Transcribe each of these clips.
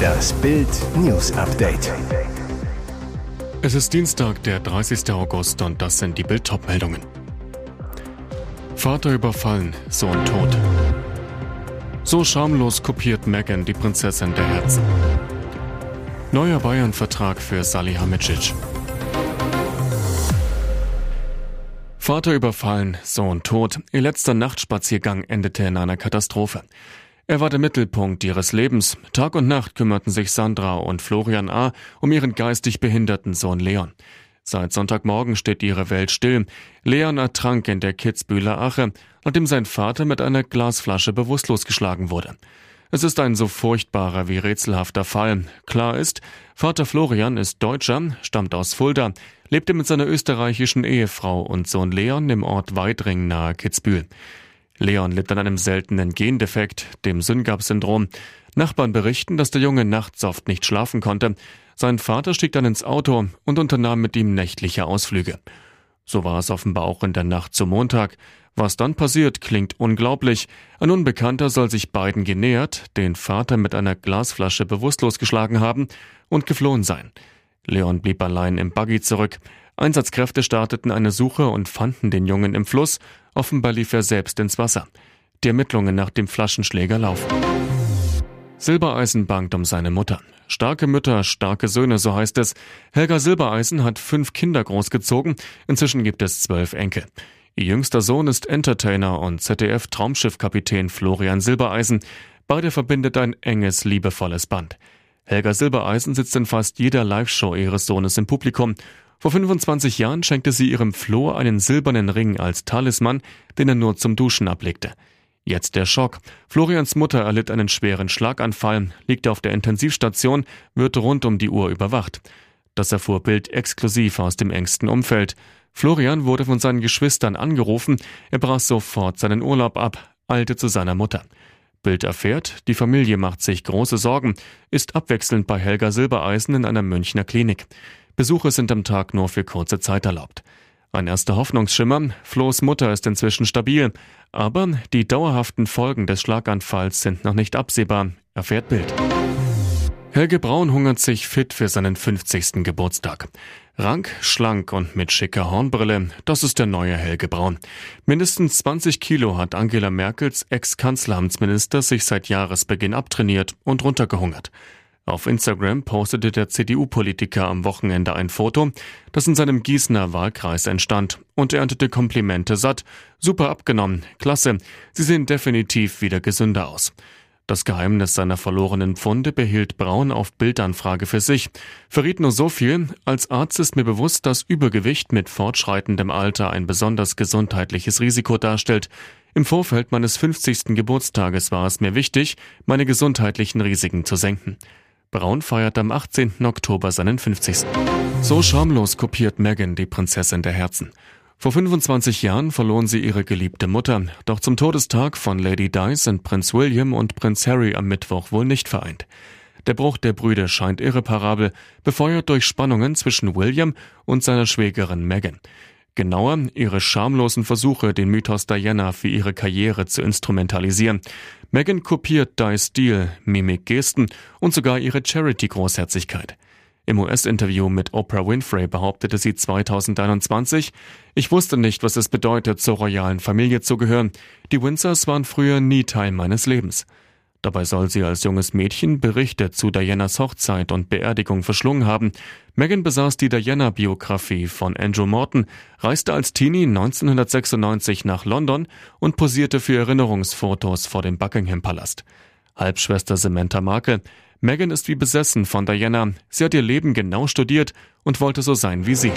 Das Bild News Update. Es ist Dienstag, der 30. August und das sind die Bild meldungen Vater überfallen, Sohn tot. So schamlos kopiert Megan die Prinzessin der Herzen. Neuer Bayern-Vertrag für Salihamidzic. Vater überfallen, Sohn tot. Ihr letzter Nachtspaziergang endete in einer Katastrophe. Er war der Mittelpunkt ihres Lebens. Tag und Nacht kümmerten sich Sandra und Florian A. um ihren geistig behinderten Sohn Leon. Seit Sonntagmorgen steht ihre Welt still. Leon ertrank in der Kitzbühler Ache, nachdem sein Vater mit einer Glasflasche bewusstlos geschlagen wurde. Es ist ein so furchtbarer wie rätselhafter Fall. Klar ist, Vater Florian ist Deutscher, stammt aus Fulda, lebte mit seiner österreichischen Ehefrau und Sohn Leon im Ort Weidring nahe Kitzbühel. Leon litt an einem seltenen Gendefekt, dem Syngap-Syndrom. Nachbarn berichten, dass der Junge nachts oft nicht schlafen konnte. Sein Vater stieg dann ins Auto und unternahm mit ihm nächtliche Ausflüge. So war es offenbar auch in der Nacht zum Montag. Was dann passiert, klingt unglaublich. Ein Unbekannter soll sich beiden genähert, den Vater mit einer Glasflasche bewusstlos geschlagen haben und geflohen sein. Leon blieb allein im Buggy zurück. Einsatzkräfte starteten eine Suche und fanden den Jungen im Fluss. Offenbar lief er selbst ins Wasser. Die Ermittlungen nach dem Flaschenschläger laufen. Silbereisen bangt um seine Mutter. Starke Mütter, starke Söhne, so heißt es. Helga Silbereisen hat fünf Kinder großgezogen. Inzwischen gibt es zwölf Enkel. Ihr jüngster Sohn ist Entertainer und ZDF-Traumschiffkapitän Florian Silbereisen. Beide verbindet ein enges, liebevolles Band. Helga Silbereisen sitzt in fast jeder Live-Show ihres Sohnes im Publikum. Vor 25 Jahren schenkte sie ihrem Flo einen silbernen Ring als Talisman, den er nur zum Duschen ablegte. Jetzt der Schock. Florians Mutter erlitt einen schweren Schlaganfall, liegt auf der Intensivstation, wird rund um die Uhr überwacht. Das erfuhr Bild exklusiv aus dem engsten Umfeld. Florian wurde von seinen Geschwistern angerufen, er brach sofort seinen Urlaub ab, eilte zu seiner Mutter. Bild erfährt, die Familie macht sich große Sorgen, ist abwechselnd bei Helga Silbereisen in einer Münchner Klinik. Besuche sind am Tag nur für kurze Zeit erlaubt. Ein erster Hoffnungsschimmer, Flo's Mutter ist inzwischen stabil, aber die dauerhaften Folgen des Schlaganfalls sind noch nicht absehbar, erfährt Bild. Helge Braun hungert sich fit für seinen 50. Geburtstag. Rank, schlank und mit schicker Hornbrille, das ist der neue Helge Braun. Mindestens 20 Kilo hat Angela Merkels Ex-Kanzleramtsminister sich seit Jahresbeginn abtrainiert und runtergehungert. Auf Instagram postete der CDU-Politiker am Wochenende ein Foto, das in seinem Gießener Wahlkreis entstand und erntete Komplimente satt. Super abgenommen, klasse, Sie sehen definitiv wieder gesünder aus. Das Geheimnis seiner verlorenen Pfunde behielt Braun auf Bildanfrage für sich. Verriet nur so viel, als Arzt ist mir bewusst, dass Übergewicht mit fortschreitendem Alter ein besonders gesundheitliches Risiko darstellt. Im Vorfeld meines 50. Geburtstages war es mir wichtig, meine gesundheitlichen Risiken zu senken. Braun feiert am 18. Oktober seinen 50. So schamlos kopiert Meghan die Prinzessin der Herzen. Vor 25 Jahren verloren sie ihre geliebte Mutter, doch zum Todestag von Lady Di sind Prinz William und Prinz Harry am Mittwoch wohl nicht vereint. Der Bruch der Brüder scheint irreparabel, befeuert durch Spannungen zwischen William und seiner Schwägerin Meghan. Genauer ihre schamlosen Versuche, den Mythos Diana für ihre Karriere zu instrumentalisieren. Meghan kopiert Di's Stil, Mimik, Gesten und sogar ihre Charity-Großherzigkeit. Im US-Interview mit Oprah Winfrey behauptete sie 2021, ich wusste nicht, was es bedeutet, zur royalen Familie zu gehören. Die Windsors waren früher nie Teil meines Lebens. Dabei soll sie als junges Mädchen Berichte zu Dianas Hochzeit und Beerdigung verschlungen haben. Meghan besaß die Diana-Biografie von Andrew Morton, reiste als Teenie 1996 nach London und posierte für Erinnerungsfotos vor dem Buckingham-Palast. Halbschwester Samantha Markle. Meghan ist wie besessen von Diana. Sie hat ihr Leben genau studiert und wollte so sein wie sie.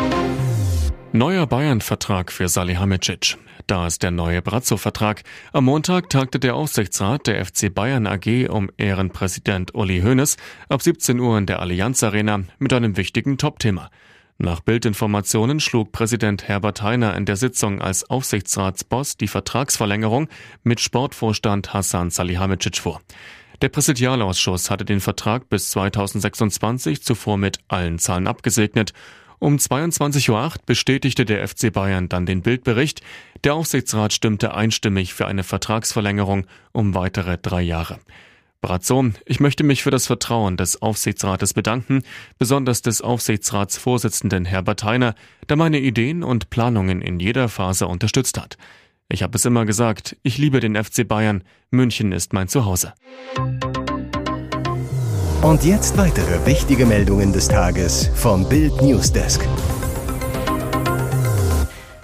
Neuer Bayern-Vertrag für Salihamidzic. Da ist der neue Brazzo-Vertrag. Am Montag tagte der Aufsichtsrat der FC Bayern AG um Ehrenpräsident Uli Hoeneß ab 17 Uhr in der Allianz Arena mit einem wichtigen Topthema. Nach Bildinformationen schlug Präsident Herbert Heiner in der Sitzung als Aufsichtsratsboss die Vertragsverlängerung mit Sportvorstand Hassan Salihamidzic vor. Der Präsidialausschuss hatte den Vertrag bis 2026 zuvor mit allen Zahlen abgesegnet um 22.08 Uhr bestätigte der FC Bayern dann den Bildbericht. Der Aufsichtsrat stimmte einstimmig für eine Vertragsverlängerung um weitere drei Jahre. Brazzo, ich möchte mich für das Vertrauen des Aufsichtsrates bedanken, besonders des Aufsichtsratsvorsitzenden Herbert Heiner, der meine Ideen und Planungen in jeder Phase unterstützt hat. Ich habe es immer gesagt, ich liebe den FC Bayern, München ist mein Zuhause. Und jetzt weitere wichtige Meldungen des Tages vom Bild Newsdesk.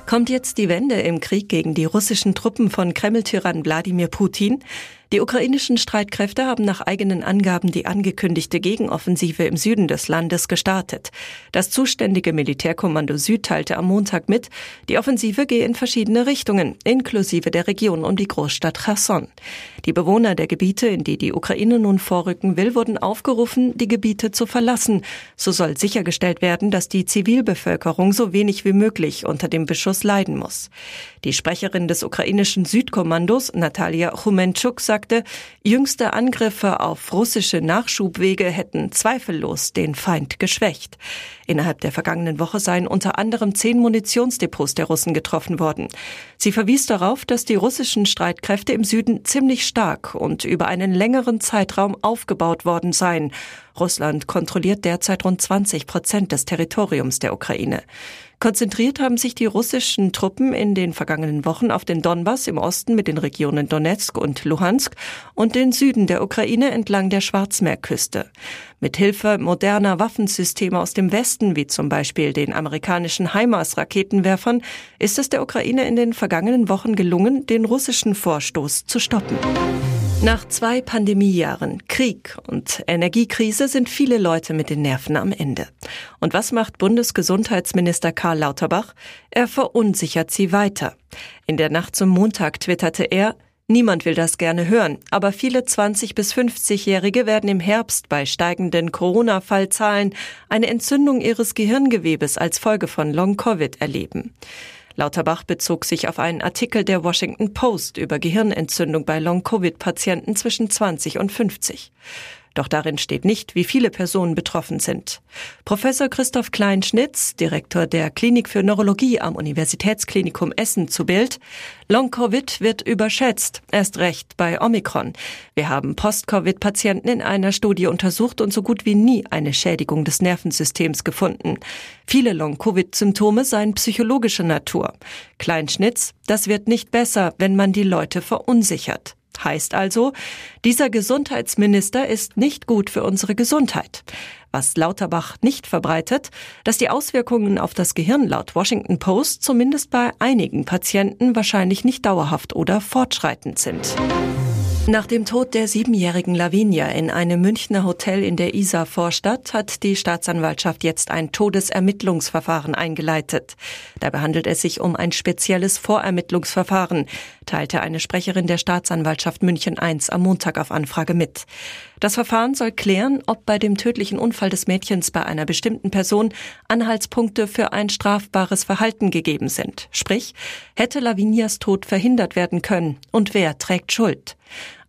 Kommt jetzt die Wende im Krieg gegen die russischen Truppen von Kreml-Tyrann Wladimir Putin? Die ukrainischen Streitkräfte haben nach eigenen Angaben die angekündigte Gegenoffensive im Süden des Landes gestartet. Das zuständige Militärkommando Süd teilte am Montag mit, die Offensive gehe in verschiedene Richtungen, inklusive der Region um die Großstadt Cherson. Die Bewohner der Gebiete, in die die Ukraine nun vorrücken will, wurden aufgerufen, die Gebiete zu verlassen. So soll sichergestellt werden, dass die Zivilbevölkerung so wenig wie möglich unter dem Beschuss leiden muss. Die Sprecherin des ukrainischen Südkommandos, Natalia Chumenchuk, sagt, sagte, jüngste Angriffe auf russische Nachschubwege hätten zweifellos den Feind geschwächt. Innerhalb der vergangenen Woche seien unter anderem zehn Munitionsdepots der Russen getroffen worden. Sie verwies darauf, dass die russischen Streitkräfte im Süden ziemlich stark und über einen längeren Zeitraum aufgebaut worden seien. Russland kontrolliert derzeit rund 20 Prozent des Territoriums der Ukraine. Konzentriert haben sich die russischen Truppen in den vergangenen Wochen auf den Donbass im Osten mit den Regionen Donetsk und Luhansk und den Süden der Ukraine entlang der Schwarzmeerküste. Mit Hilfe moderner Waffensysteme aus dem Westen, wie zum Beispiel den amerikanischen HIMARS-Raketenwerfern, ist es der Ukraine in den vergangenen Wochen gelungen, den russischen Vorstoß zu stoppen. Nach zwei Pandemiejahren, Krieg und Energiekrise sind viele Leute mit den Nerven am Ende. Und was macht Bundesgesundheitsminister Karl Lauterbach? Er verunsichert sie weiter. In der Nacht zum Montag twitterte er, Niemand will das gerne hören, aber viele 20 bis 50-Jährige werden im Herbst bei steigenden Corona-Fallzahlen eine Entzündung ihres Gehirngewebes als Folge von Long-Covid erleben. Lauterbach bezog sich auf einen Artikel der Washington Post über Gehirnentzündung bei Long-Covid-Patienten zwischen 20 und 50. Doch darin steht nicht, wie viele Personen betroffen sind. Professor Christoph Kleinschnitz, Direktor der Klinik für Neurologie am Universitätsklinikum Essen zu Bild, Long-Covid wird überschätzt, erst recht bei Omikron. Wir haben Post-Covid-Patienten in einer Studie untersucht und so gut wie nie eine Schädigung des Nervensystems gefunden. Viele Long-Covid-Symptome seien psychologischer Natur. Kleinschnitz, das wird nicht besser, wenn man die Leute verunsichert. Heißt also, dieser Gesundheitsminister ist nicht gut für unsere Gesundheit. Was Lauterbach nicht verbreitet, dass die Auswirkungen auf das Gehirn laut Washington Post zumindest bei einigen Patienten wahrscheinlich nicht dauerhaft oder fortschreitend sind. Nach dem Tod der siebenjährigen Lavinia in einem Münchner Hotel in der Isar-Vorstadt hat die Staatsanwaltschaft jetzt ein Todesermittlungsverfahren eingeleitet. Dabei handelt es sich um ein spezielles Vorermittlungsverfahren, teilte eine Sprecherin der Staatsanwaltschaft München I am Montag auf Anfrage mit. Das Verfahren soll klären, ob bei dem tödlichen Unfall des Mädchens bei einer bestimmten Person Anhaltspunkte für ein strafbares Verhalten gegeben sind. Sprich, hätte Lavinias Tod verhindert werden können und wer trägt Schuld?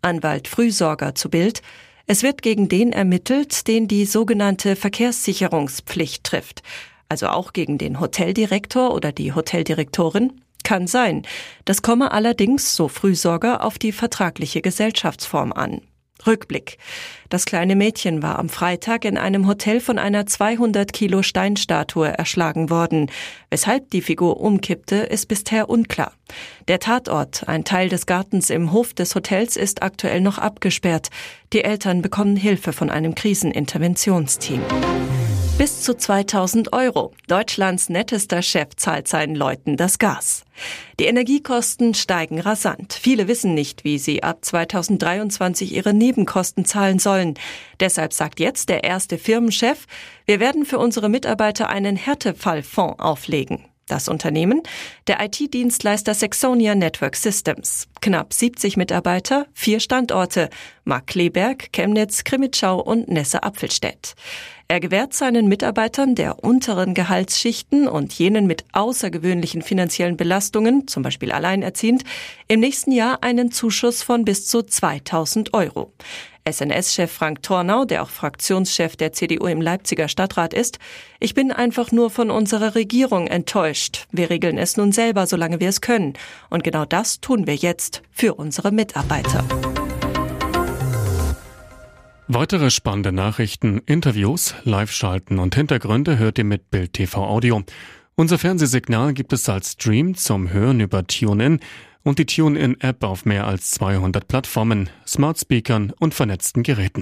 Anwalt Frühsorger zu Bild. Es wird gegen den ermittelt, den die sogenannte Verkehrssicherungspflicht trifft. Also auch gegen den Hoteldirektor oder die Hoteldirektorin. Kann sein. Das komme allerdings, so Frühsorger, auf die vertragliche Gesellschaftsform an. Rückblick. Das kleine Mädchen war am Freitag in einem Hotel von einer 200 Kilo Steinstatue erschlagen worden. Weshalb die Figur umkippte, ist bisher unklar. Der Tatort, ein Teil des Gartens im Hof des Hotels, ist aktuell noch abgesperrt. Die Eltern bekommen Hilfe von einem Kriseninterventionsteam. Bis zu 2000 Euro. Deutschlands nettester Chef zahlt seinen Leuten das Gas. Die Energiekosten steigen rasant. Viele wissen nicht, wie sie ab 2023 ihre Nebenkosten zahlen sollen. Deshalb sagt jetzt der erste Firmenchef, wir werden für unsere Mitarbeiter einen Härtefallfonds auflegen. Das Unternehmen? Der IT-Dienstleister Saxonia Network Systems. Knapp 70 Mitarbeiter, vier Standorte. Markkleeberg, Chemnitz, Krimitschau und Nesse-Apfelstedt. Er gewährt seinen Mitarbeitern der unteren Gehaltsschichten und jenen mit außergewöhnlichen finanziellen Belastungen, zum Beispiel alleinerziehend, im nächsten Jahr einen Zuschuss von bis zu 2000 Euro. SNS-Chef Frank Tornau, der auch Fraktionschef der CDU im Leipziger Stadtrat ist, ich bin einfach nur von unserer Regierung enttäuscht. Wir regeln es nun selber, solange wir es können. Und genau das tun wir jetzt für unsere Mitarbeiter. Weitere spannende Nachrichten, Interviews, Live-Schalten und Hintergründe hört ihr mit Bild TV Audio. Unser Fernsehsignal gibt es als Stream zum Hören über TuneIn und die TuneIn-App auf mehr als 200 Plattformen, Smart Speakern und vernetzten Geräten.